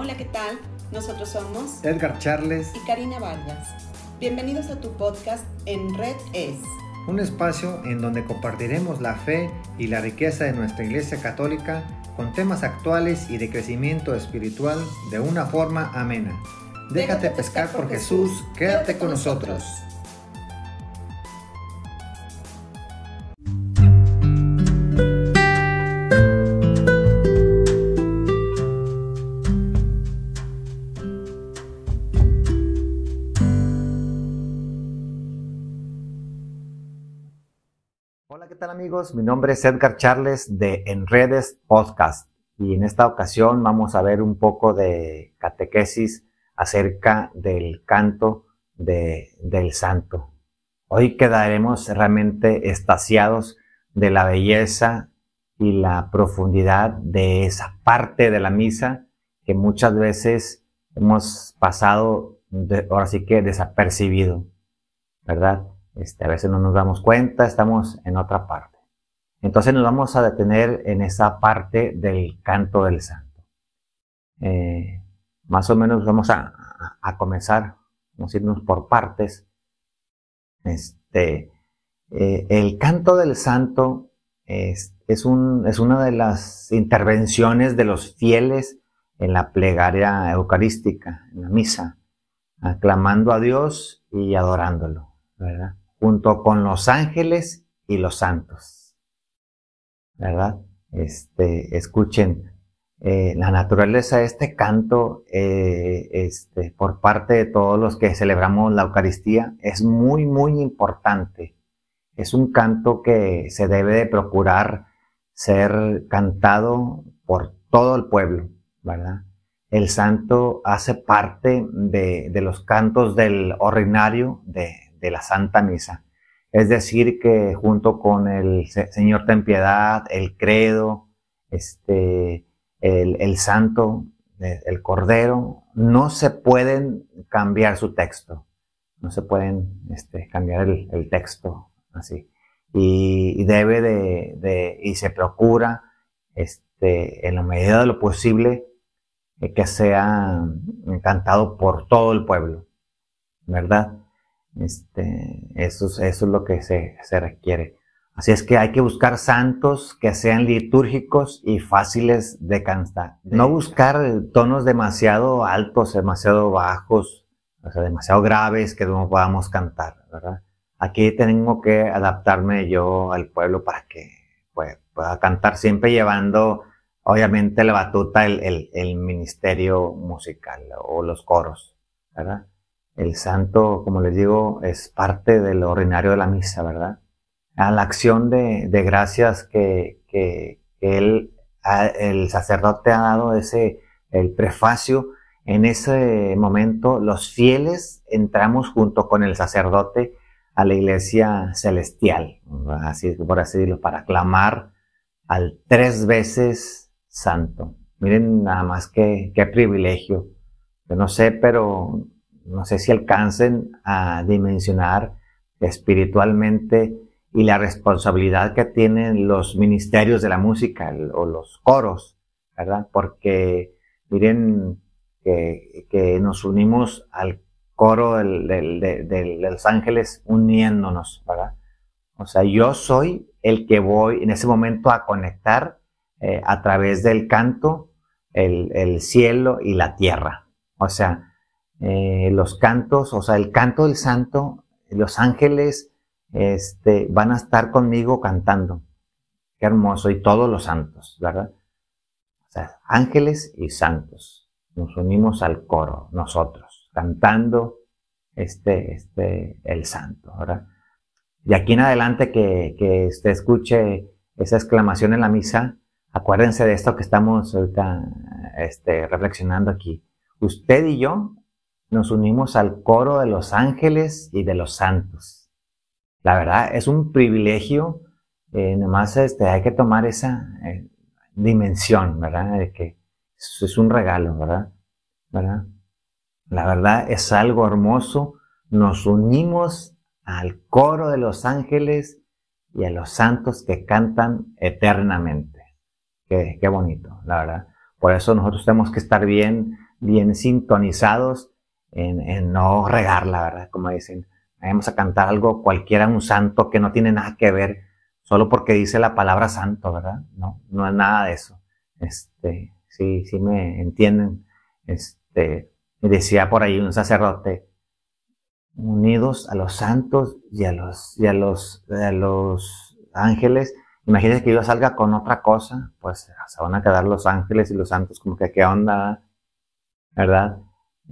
Hola, ¿qué tal? Nosotros somos Edgar Charles y Karina Vargas. Bienvenidos a tu podcast En Red Es. Un espacio en donde compartiremos la fe y la riqueza de nuestra Iglesia Católica con temas actuales y de crecimiento espiritual de una forma amena. Déjate, pescar por Jesús, quédate con nosotros. Amigos? Mi nombre es Edgar Charles de Enredes Podcast y en esta ocasión vamos a ver un poco de catequesis acerca del canto de, del santo. Hoy quedaremos realmente estasiados de la belleza y la profundidad de esa parte de la misa que muchas veces hemos pasado, ahora sí que desapercibido, ¿verdad? Este, a veces no nos damos cuenta, estamos en otra parte. Entonces nos vamos a detener en esa parte del canto del santo. Eh, más o menos vamos a, comenzar, vamos a irnos por partes. Este, eh, el canto del santo es, es, un, es una de las intervenciones de los fieles en la plegaria eucarística, en la misa, aclamando a Dios y adorándolo, junto con los ángeles y los santos. ¿Verdad? Este, escuchen eh, la naturaleza de este canto eh, este, por parte de todos los que celebramos la Eucaristía es muy, muy importante. Es un canto que se debe de procurar ser cantado por todo el pueblo, ¿verdad? El santo hace parte de, de los cantos del ordinario de, de la Santa Misa. Es decir, que junto con el Señor ten piedad, el credo, este, el, santo, eh, el cordero, no se pueden cambiar su texto. No se pueden este, cambiar el, texto así. Y, debe de, y se procura, este, en la medida de lo posible, eh, que sea cantado por todo el pueblo, ¿verdad? Este, eso, eso es lo que se, se requiere. Así es que hay que buscar santos que sean litúrgicos y fáciles de cantar. No buscar tonos demasiado altos, demasiado bajos, o sea, demasiado graves que no podamos cantar, ¿verdad? Aquí tengo que adaptarme yo al pueblo para que pues, pueda cantar siempre llevando, obviamente, la batuta, el, el, el ministerio musical o los coros, ¿verdad? El santo, como les digo, es parte del ordinario de la misa, ¿verdad? A la acción de, gracias que, el sacerdote ha dado ese, el prefacio, en ese momento los fieles entramos junto con el sacerdote a la iglesia celestial, así por así decirlo, para clamar al tres veces santo. Miren nada más qué, qué privilegio. Yo no sé, pero no sé si alcancen a dimensionar espiritualmente y la responsabilidad que tienen los ministerios de la música o los coros, ¿verdad? Porque miren que, nos unimos al coro de, los ángeles uniéndonos, ¿verdad? O sea, yo soy el que voy en ese momento a conectar eh, a través del canto el, el cielo y la tierra. O sea, eh, los cantos, o sea, el canto del santo, los ángeles este, van a estar conmigo cantando. Qué hermoso, y todos los santos, ¿verdad? O sea, ángeles y santos. Nos unimos al coro, nosotros, cantando este, este, el santo, ¿verdad? Y aquí en adelante que, que usted escuche esa exclamación en la misa, acuérdense de esto que estamos ahorita este, reflexionando aquí. Usted y yo nos unimos al coro de los ángeles y de los santos. La verdad, es un privilegio, eh, nomás este, hay que tomar esa eh, dimensión, ¿verdad? De que es un regalo, ¿verdad? ¿verdad? La verdad es algo hermoso. Nos unimos al coro de los ángeles y a los santos que cantan eternamente. Qué, qué bonito, la verdad. Por eso nosotros tenemos que estar bien bien sintonizados en, no regarla, ¿verdad? Como dicen, vamos a cantar algo cualquiera, un santo que no tiene nada que ver, solo porque dice la palabra santo, ¿verdad? No, no es nada de eso. Este, sí, sí me entienden. Este, decía por ahí un sacerdote, unidos a los santos y a los, y a los, a los ángeles. Imagínense que yo salga con otra cosa, pues se van a quedar los ángeles y los santos como que qué onda, ¿verdad?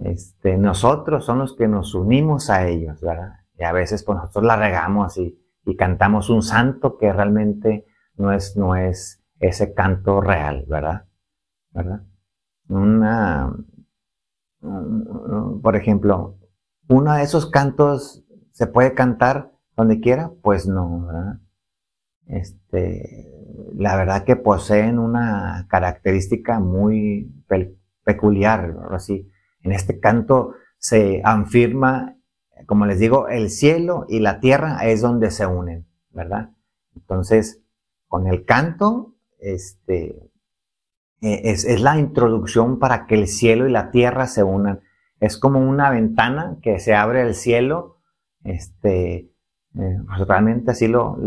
Este, nosotros son los que nos unimos a ellos, ¿verdad? Y a veces pues nosotros la regamos y, y cantamos un santo que realmente no es, no es ese canto real, ¿verdad? ¿Verdad? Una, por ejemplo, uno de esos cantos se puede cantar donde quiera, pues no, ¿verdad? Este, la verdad que poseen una característica muy peculiar, así. En este canto se afirma, como les digo, el cielo y la tierra es donde se unen, ¿verdad? Entonces, con el canto, este, e, es, la introducción para que el cielo y la tierra se unan. Es como una ventana que se abre el cielo, este, eh, pues realmente así lo,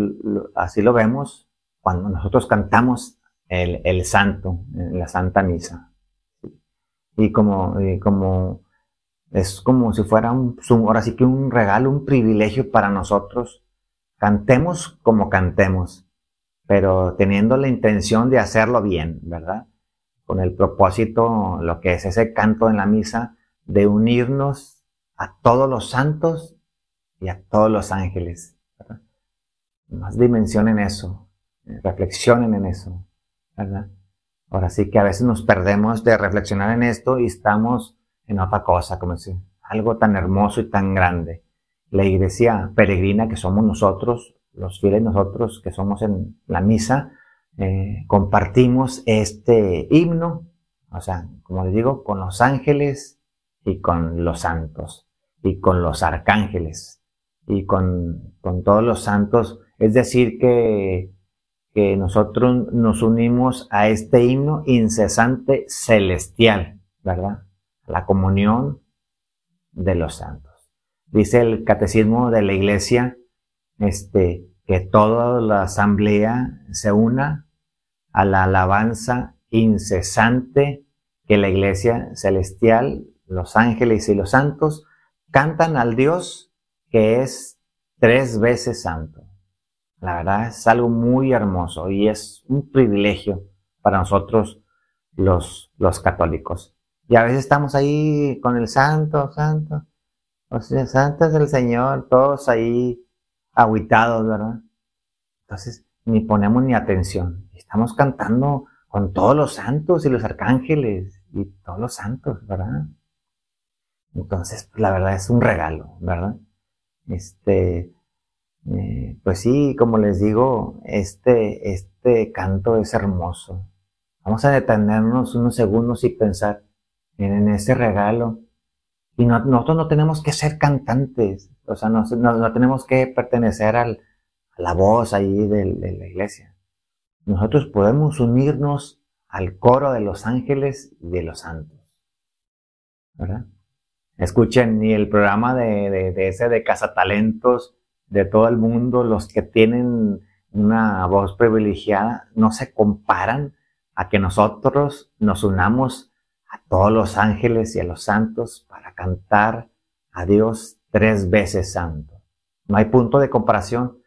así lo vemos cuando nosotros cantamos el, santo, la Santa Misa. Y como, como es como si fuera un, ahora sí que un regalo, un privilegio para nosotros. Cantemos como cantemos, pero teniendo la intención de hacerlo bien, ¿verdad? Con el propósito, lo que es ese canto en la misa, de unirnos a todos los santos y a todos los ángeles. Más dimensionen eso, reflexionen en eso, ¿verdad? Ahora sí que a veces nos perdemos de reflexionar en esto y estamos en otra cosa, como decir, algo tan hermoso y tan grande. La iglesia peregrina que somos nosotros, los fieles nosotros que somos en la misa, eh, compartimos este himno, o sea, como les digo, con los ángeles y con los santos y con los arcángeles y con, con todos los santos. Es decir, que, que nosotros nos unimos a este himno incesante celestial, ¿verdad? La comunión de los santos. Dice el catecismo de la iglesia, este, que toda la asamblea se una a la alabanza incesante que la iglesia celestial, los ángeles y los santos cantan al Dios que es tres veces santo. La verdad es algo muy hermoso y es un privilegio para nosotros los, los católicos. Y a veces estamos ahí con el santo, santo. O sea, santo es el Señor, todos ahí aguitados, ¿verdad? Entonces, ni ponemos ni atención. Estamos cantando con todos los santos y los arcángeles y todos los santos, ¿verdad? Entonces, la verdad es un regalo, ¿verdad? Este, eh, pues sí, como les digo, este, este canto es hermoso. Vamos a detenernos unos segundos y pensar en ese regalo. Y nosotros no tenemos que ser cantantes, o sea, no, tenemos que pertenecer al, a la voz ahí de, de la iglesia. Nosotros podemos unirnos al coro de los ángeles y de los santos. ¿Verdad? Escuchen, ni el programa de, de, ese de Cazatalentos de todo el mundo, los que tienen una voz privilegiada, no se comparan a que nosotros nos unamos a todos los ángeles y a los santos para cantar a Dios tres veces santo. No hay punto de comparación.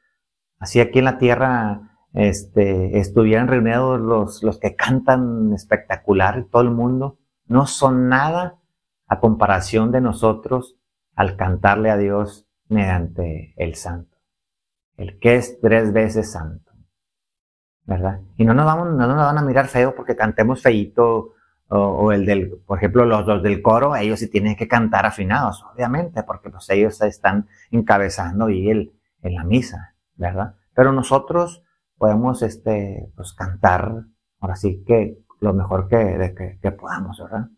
Así aquí en la tierra este, estuvieran reunidos los, los que cantan espectacular, todo el mundo, no son nada a comparación de nosotros al cantarle a Dios mediante el santo, el que es tres veces santo, ¿verdad? Y no nos, vamos, no nos van a mirar feo porque cantemos feito o, el del, por ejemplo, los, dos del coro, ellos sí tienen que cantar afinados, obviamente, porque pues ellos están encabezando y el, en la misa, ¿verdad? Pero nosotros podemos, este, pues cantar, ahora sí que lo mejor que, que, que podamos, ¿verdad?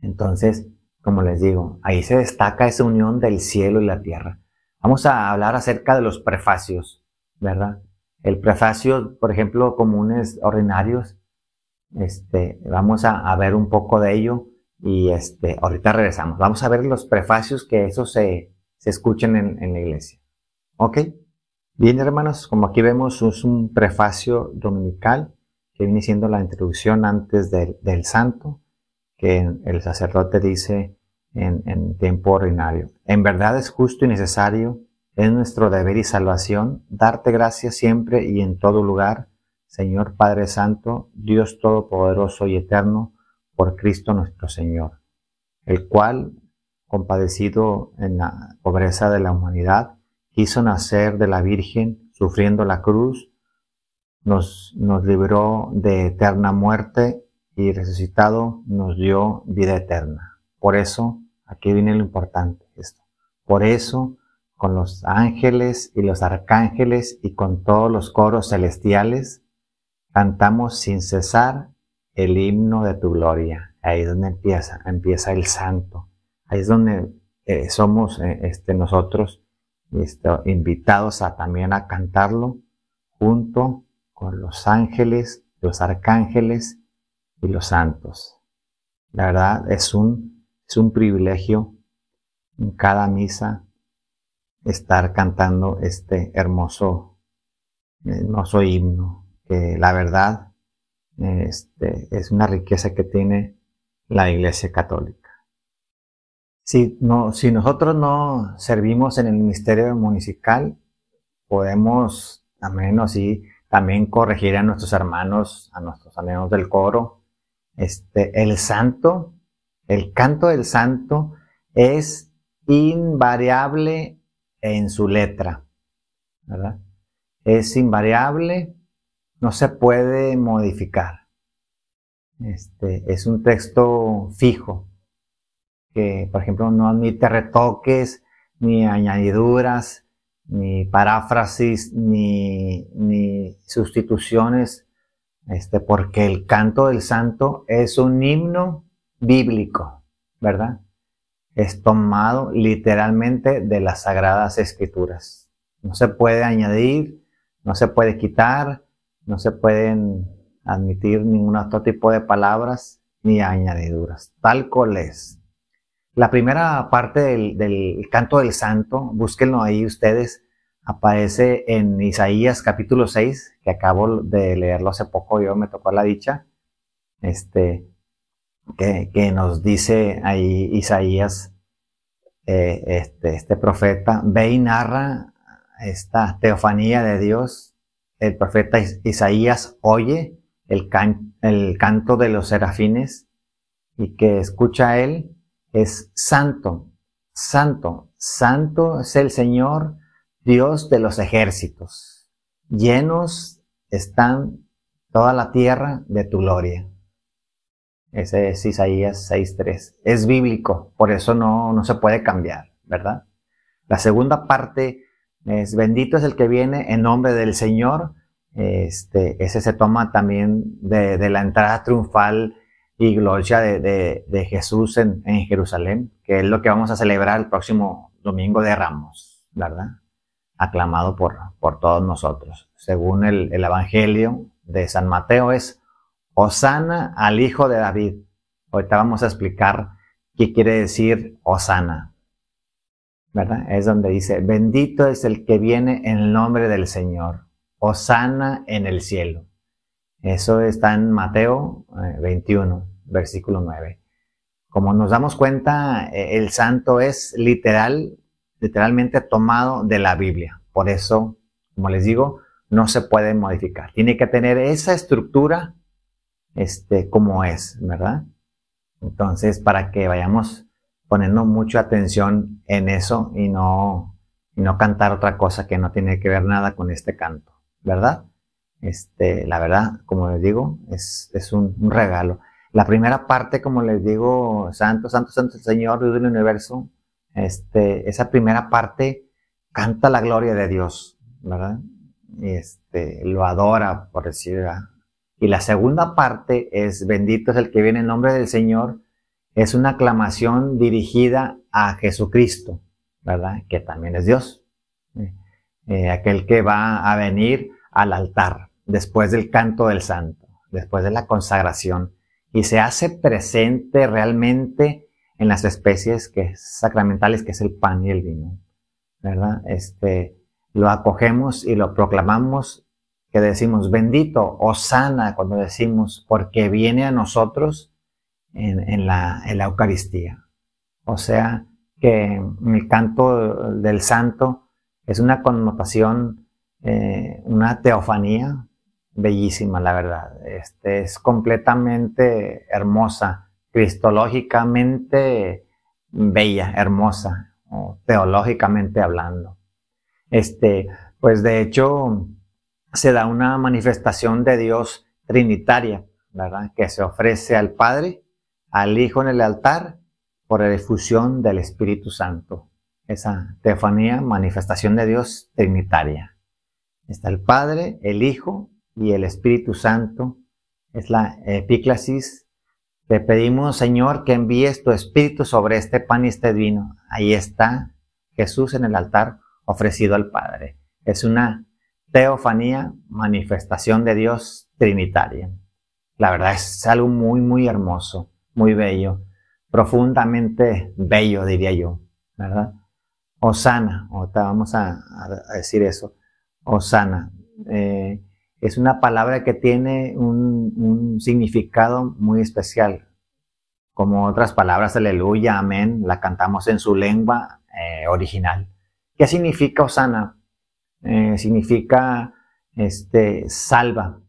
Entonces, como les digo, ahí se destaca esa unión del cielo y la tierra. Vamos a hablar acerca de los prefacios, ¿verdad? El prefacio, por ejemplo, comunes ordinarios, este, vamos a, ver un poco de ello. Y este, ahorita regresamos. Vamos a ver los prefacios que eso se, se escuchen en, en la iglesia. ¿Ok? Bien, hermanos, como aquí vemos, es un prefacio dominical que viene siendo la introducción antes del, del santo, que el sacerdote dice en, tiempo ordinario. En verdad es justo y necesario, es nuestro deber y salvación, darte gracias siempre y en todo lugar, Señor Padre Santo, Dios Todopoderoso y Eterno, por Cristo nuestro Señor, el cual, compadecido en la pobreza de la humanidad, quiso nacer de la Virgen, sufriendo la cruz, nos, nos libró de eterna muerte y resucitado nos dio vida eterna. Por eso, aquí viene lo importante esto. Por eso, con los ángeles y los arcángeles y con todos los coros celestiales, cantamos sin cesar el himno de tu gloria. Ahí es donde empieza, empieza el santo. Ahí es donde eh, somos eh, este, nosotros invitados a también a cantarlo junto con los ángeles, los arcángeles y los santos. La verdad es un, es un privilegio en cada misa estar cantando este hermoso, hermoso himno, que la verdad este, es una riqueza que tiene la Iglesia Católica. Si, no, si nosotros no servimos en el ministerio municipal, podemos también así también corregir a nuestros hermanos, a nuestros amigos del coro. Este, el santo, el canto del santo es invariable en su letra, ¿verdad? Es invariable, no se puede modificar. Este, es un texto fijo que, por ejemplo, no admite retoques, ni añadiduras, ni paráfrasis, ni, ni sustituciones, este, porque el canto del santo es un himno bíblico, ¿verdad? Es tomado literalmente de las sagradas escrituras. No se puede añadir, no se puede quitar, no se pueden admitir ningún otro tipo de palabras ni añadiduras. Tal cual es. La primera parte del, canto del santo, búsquenlo ahí ustedes, aparece en Isaías capítulo 6, que acabo de leerlo hace poco, yo me tocó la dicha, este, que, nos dice ahí Isaías, eh, este, este profeta, ve y narra esta teofanía de Dios, el profeta Isaías oye el, el canto de los serafines y que escucha a él es santo, santo, santo es el Señor, Dios de los ejércitos. Llenos están toda la tierra de tu gloria. Ese es Isaías 6.3. Es bíblico, por eso no, no se puede cambiar, ¿verdad? La segunda parte es bendito es el que viene en nombre del Señor. Este, ese se toma también de, de la entrada triunfal y gloria de, de, Jesús en, en, Jerusalén, que es lo que vamos a celebrar el próximo domingo de Ramos, ¿verdad? Aclamado por, por todos nosotros. Según el, el Evangelio de San Mateo es Osana al Hijo de David. Ahorita vamos a explicar qué quiere decir Osana, ¿verdad? Es donde dice, bendito es el que viene en el nombre del Señor, Osana en el cielo. Eso está en Mateo 21, eh, versículo 9. Como nos damos cuenta, eh, el santo es literal, literalmente tomado de la Biblia. Por eso, como les digo, no se puede modificar. Tiene que tener esa estructura este, como es, ¿verdad? Entonces, para que vayamos poniendo mucha atención en eso y no, no cantar otra cosa que no tiene que ver nada con este canto, ¿verdad? Este, la verdad, como les digo, es, es un, regalo. La primera parte, como les digo, Santo, Santo, Santo, Señor, Dios del universo, este, esa primera parte canta la gloria de Dios, ¿verdad? Este, lo adora, por decir, Y la segunda parte es, bendito es el que viene en nombre del Señor, es una aclamación dirigida a Jesucristo, ¿verdad? Que también es Dios. Eh, aquel que va a venir al altar después del canto del santo, después de la consagración. y se hace presente realmente en las especies que sacramentales, que es el pan y el vino, ¿verdad? Este, lo acogemos y lo proclamamos, que decimos bendito o sana cuando decimos, porque viene a nosotros en, la, Eucaristía. O sea, que el canto del santo es una connotación, eh, una teofanía bellísima, la verdad. Este, es completamente hermosa, cristológicamente bella, hermosa, o teológicamente hablando. Este, pues de hecho, se da una manifestación de Dios trinitaria, ¿verdad? Que se ofrece al Padre, al Hijo en el altar, por la difusión del Espíritu Santo. Esa teofanía, manifestación de Dios trinitaria. Está el Padre, el Hijo y el Espíritu Santo. Es la epíclasis. Te pedimos, Señor, que envíes tu Espíritu sobre este pan y este vino. Ahí está Jesús en el altar ofrecido al Padre. Es una teofanía, manifestación de Dios trinitaria. La verdad es algo muy, muy hermoso, muy bello, profundamente bello, diría yo, ¿verdad? Osana, vamos a, decir eso, Osana. Eh, es una palabra que tiene un, significado muy especial. Como otras palabras, aleluya, amén, la cantamos en su lengua eh, original. ¿Qué significa Osana? Eh, significa este, salva,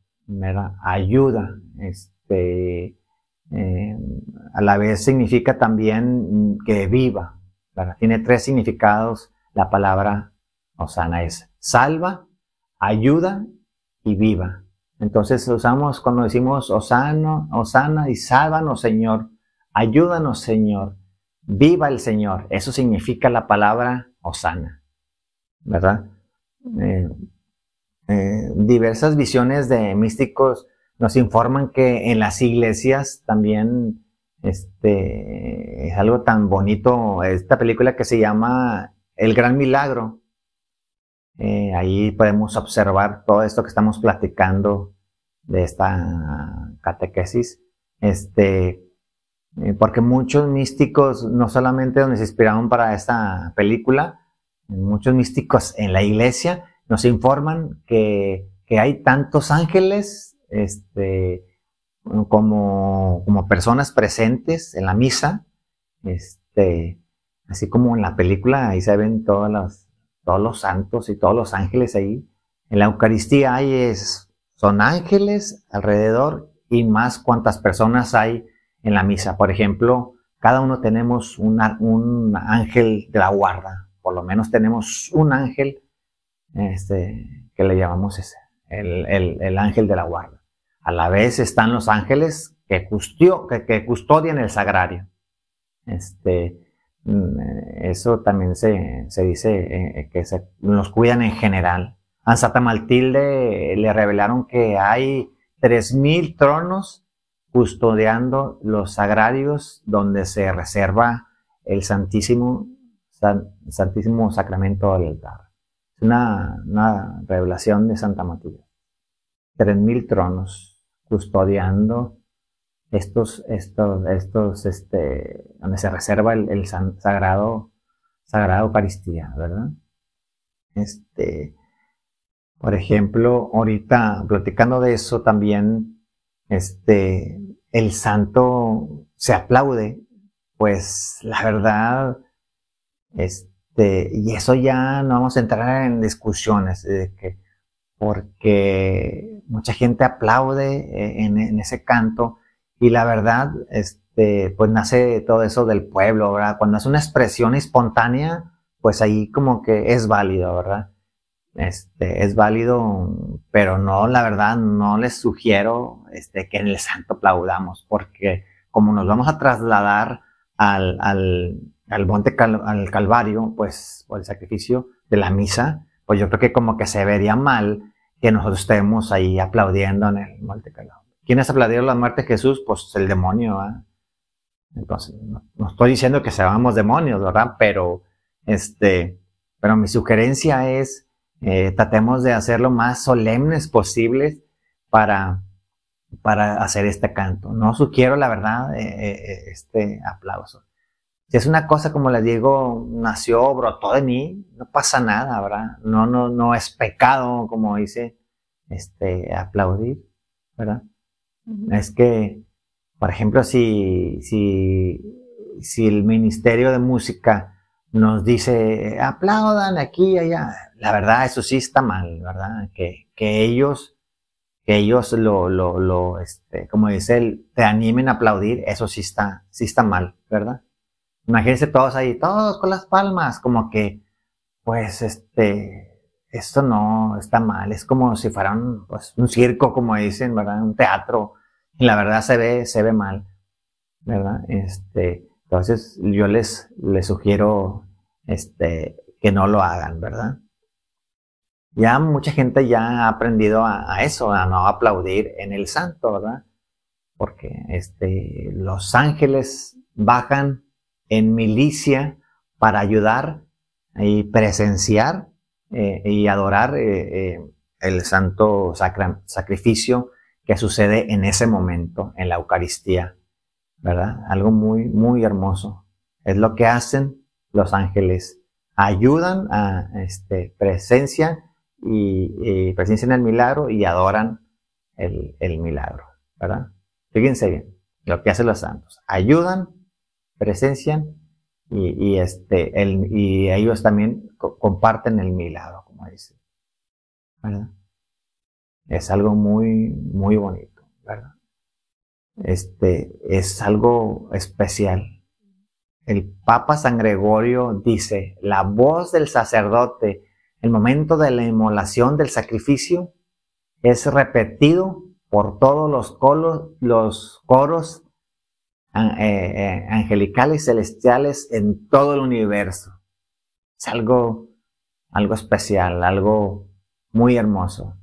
ayuda, este, eh, a la vez significa también que viva. Tiene tres significados la palabra Osana es salva, ayuda y viva. Entonces usamos cuando decimos Osano, Osana y sálvanos Señor, ayúdanos Señor, viva el Señor. Eso significa la palabra Osana, ¿verdad? Eh, eh, diversas visiones de místicos nos informan que en las iglesias también este, es algo tan bonito, esta película que se llama El Gran Milagro. Eh, ahí podemos observar todo esto que estamos platicando de esta catequesis. Este, porque muchos místicos no solamente nos inspiraron para esta película, muchos místicos en la iglesia nos informan que, hay tantos ángeles este, como, como, personas presentes en la misa, este, así como en la película, ahí se ven todos los, todos los santos y todos los ángeles ahí. En la Eucaristía hay es, son ángeles alrededor y más cuantas personas hay en la misa. Por ejemplo, cada uno tenemos un ángel de la guarda, por lo menos tenemos un ángel este, que le llamamos ese, el, ángel de la guarda. A la vez están los ángeles que, que, custodian el sagrario. Este, eso también se, dice eh, que se, nos cuidan en general. A Santa Maltilde le revelaron que hay 3.000 tronos custodiando los sagrarios donde se reserva el Santísimo Santísimo Sacramento del altar. Es una, revelación de Santa Matilde. Tres mil tronos custodiando estos, estos, estos, este, donde se reserva el, sagrado, sagrado Eucaristía, ¿verdad? Este, por ejemplo, ahorita platicando de eso también, este, el santo se aplaude, pues la verdad, este, y eso ya no vamos a entrar en discusiones, de que, porque mucha gente aplaude eh, en, ese canto y la verdad, este, pues nace todo eso del pueblo, ¿verdad? Cuando es una expresión espontánea, pues ahí como que es válido, ¿verdad? Este, es válido, pero no, la verdad, no les sugiero este, que en el santo aplaudamos, porque como nos vamos a trasladar al, al, al monte al Calvario, pues, por el sacrificio de la misa, pues yo creo que como que se vería mal que nosotros estemos ahí aplaudiendo en el monte Calvario. ¿Quiénes aplaudieron la muerte de Jesús? Pues el demonio, ¿verdad? Entonces, no, estoy diciendo que seamos demonios, ¿verdad? Pero, este, pero mi sugerencia es, eh, tratemos de hacer lo más solemnes posibles para, para hacer este canto. No sugiero, la verdad, eh, eh, este aplauso. Si es una cosa, como les digo, nació, brotó de mí, no pasa nada, ¿verdad? No, no, no es pecado, como dice, este, aplaudir, ¿verdad? Es que, por ejemplo, si, si, si el Ministerio de Música nos dice, aplaudan aquí y allá, la verdad, eso sí está mal, ¿verdad? Que, que ellos, que ellos lo, lo, lo, este, como dice él, te animen a aplaudir, eso sí está, sí está mal, ¿verdad? Imagínense todos ahí, todos con las palmas, como que, pues, este, esto no está mal, es como si fuera un, pues, un circo, como dicen, ¿verdad? Un teatro, y la verdad se ve, se ve mal, ¿verdad? Este, entonces yo les, les sugiero, este, que no lo hagan, ¿verdad? Ya mucha gente ya ha aprendido a, eso, a no aplaudir en el santo, ¿verdad? Porque, este, los ángeles bajan en milicia para ayudar y presenciar eh, y adorar eh, eh, el santo sacrificio que sucede en ese momento, en la Eucaristía, ¿verdad? Algo muy, muy hermoso. Es lo que hacen los ángeles. Ayudan a este, presencia y, presencian el milagro y adoran el, milagro, ¿verdad? Fíjense bien, lo que hacen los santos. Ayudan presencian y, este, y ellos también comparten el milagro, como dice. ¿Verdad? Es algo muy, muy bonito, ¿verdad? Este, es algo especial. El Papa San Gregorio dice, la voz del sacerdote, el momento de la inmolación del sacrificio, es repetido por todos los, colos, los coros eh, eh, angelicales, celestiales en todo el universo. Es algo, algo especial, algo muy hermoso,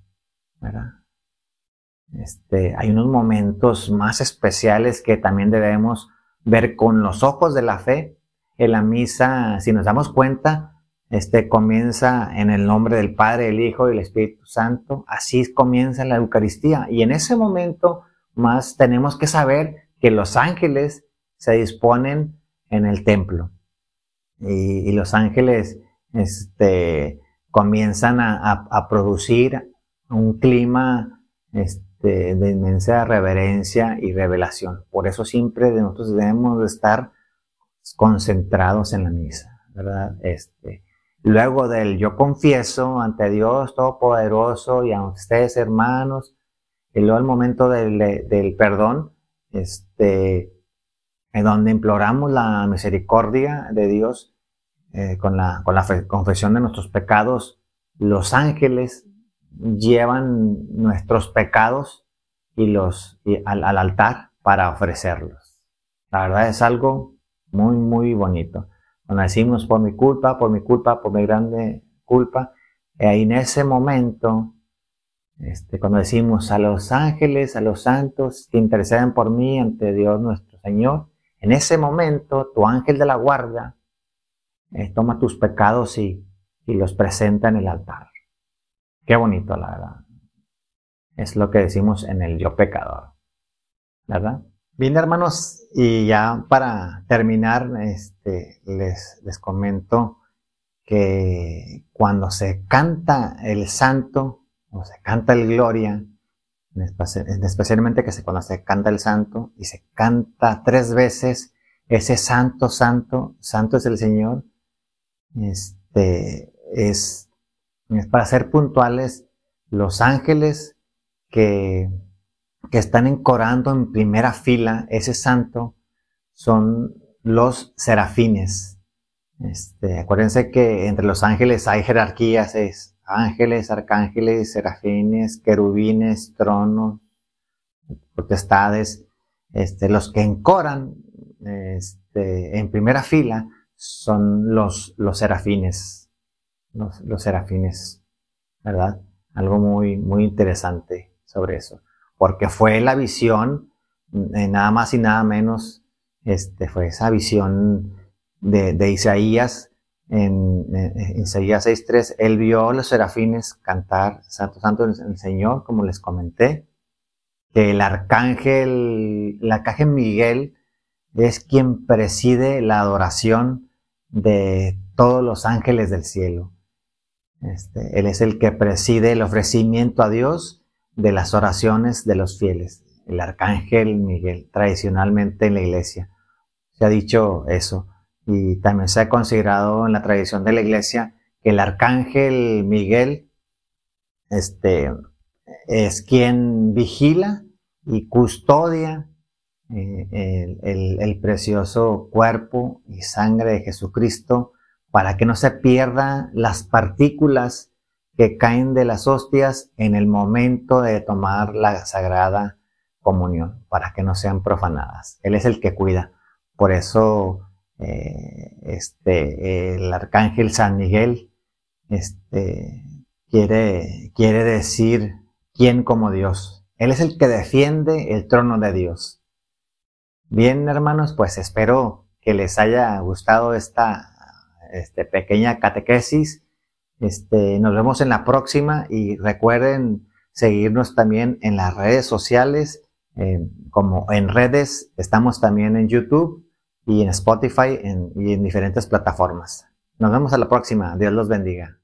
Este, hay unos momentos más especiales que también debemos ver con los ojos de la fe. En la misa, si nos damos cuenta, este comienza en el nombre del Padre, el Hijo y el Espíritu Santo. Así comienza la Eucaristía. Y en ese momento más tenemos que saber que los ángeles se disponen en el templo. Y, los ángeles este, comienzan a, producir un clima este, de inmensa reverencia y revelación. Por eso siempre nosotros debemos de estar concentrados en la misa, ¿verdad? Este, luego del yo confieso ante Dios Todopoderoso y a ustedes hermanos, y luego el momento del, del perdón, este, en donde imploramos la misericordia de Dios eh, con la, con la confesión de nuestros pecados. Los ángeles llevan nuestros pecados y los al, al, altar para ofrecerlos. La verdad es algo muy, muy bonito. Cuando decimos por mi culpa, por mi culpa, por mi grande culpa, eh, en ese momento este, cuando decimos a los ángeles, a los santos que interceden por mí ante Dios nuestro Señor, en ese momento tu ángel de la guarda eh, toma tus pecados y, y los presenta en el altar. Qué bonito, la verdad. Es lo que decimos en el yo pecador. ¿Verdad? Bien, hermanos, y ya para terminar, este, les, les comento que cuando se canta el santo, o se canta el gloria, especialmente que se, cuando se canta el santo y se canta tres veces ese santo, santo, santo es el Señor, este, es, para ser puntuales, los ángeles que, que están encorando en primera fila ese santo son los serafines. Este, acuérdense que entre los ángeles hay jerarquías, es ángeles, arcángeles, serafines, querubines, tronos, potestades, este, los que encoran este, en primera fila son los, los serafines, los, serafines, ¿verdad? Algo muy, muy interesante sobre eso, porque fue la visión, eh, nada más y nada menos, este, fue esa visión de, Isaías, en, Isaías 6.3, él vio a los serafines cantar Santo, Santo el Señor, como les comenté, que el arcángel, el arcángel Miguel es quien preside la adoración de todos los ángeles del cielo. Este, él es el que preside el ofrecimiento a Dios de las oraciones de los fieles. El arcángel Miguel, tradicionalmente en la iglesia. Se ha dicho eso. Y también se ha considerado en la tradición de la iglesia que el arcángel Miguel este, es quien vigila y custodia eh, el, precioso cuerpo y sangre de Jesucristo para que no se pierdan las partículas que caen de las hostias en el momento de tomar la sagrada comunión, para que no sean profanadas. Él es el que cuida. Por eso eh, este, el arcángel San Miguel este, quiere, quiere decir quién como Dios. Él es el que defiende el trono de Dios. Bien, hermanos, pues espero que les haya gustado esta este, pequeña catequesis. Este, nos vemos en la próxima y recuerden seguirnos también en las redes sociales, como en redes, estamos también en YouTube y en Spotify y en diferentes plataformas. Nos vemos a la próxima. Dios los bendiga.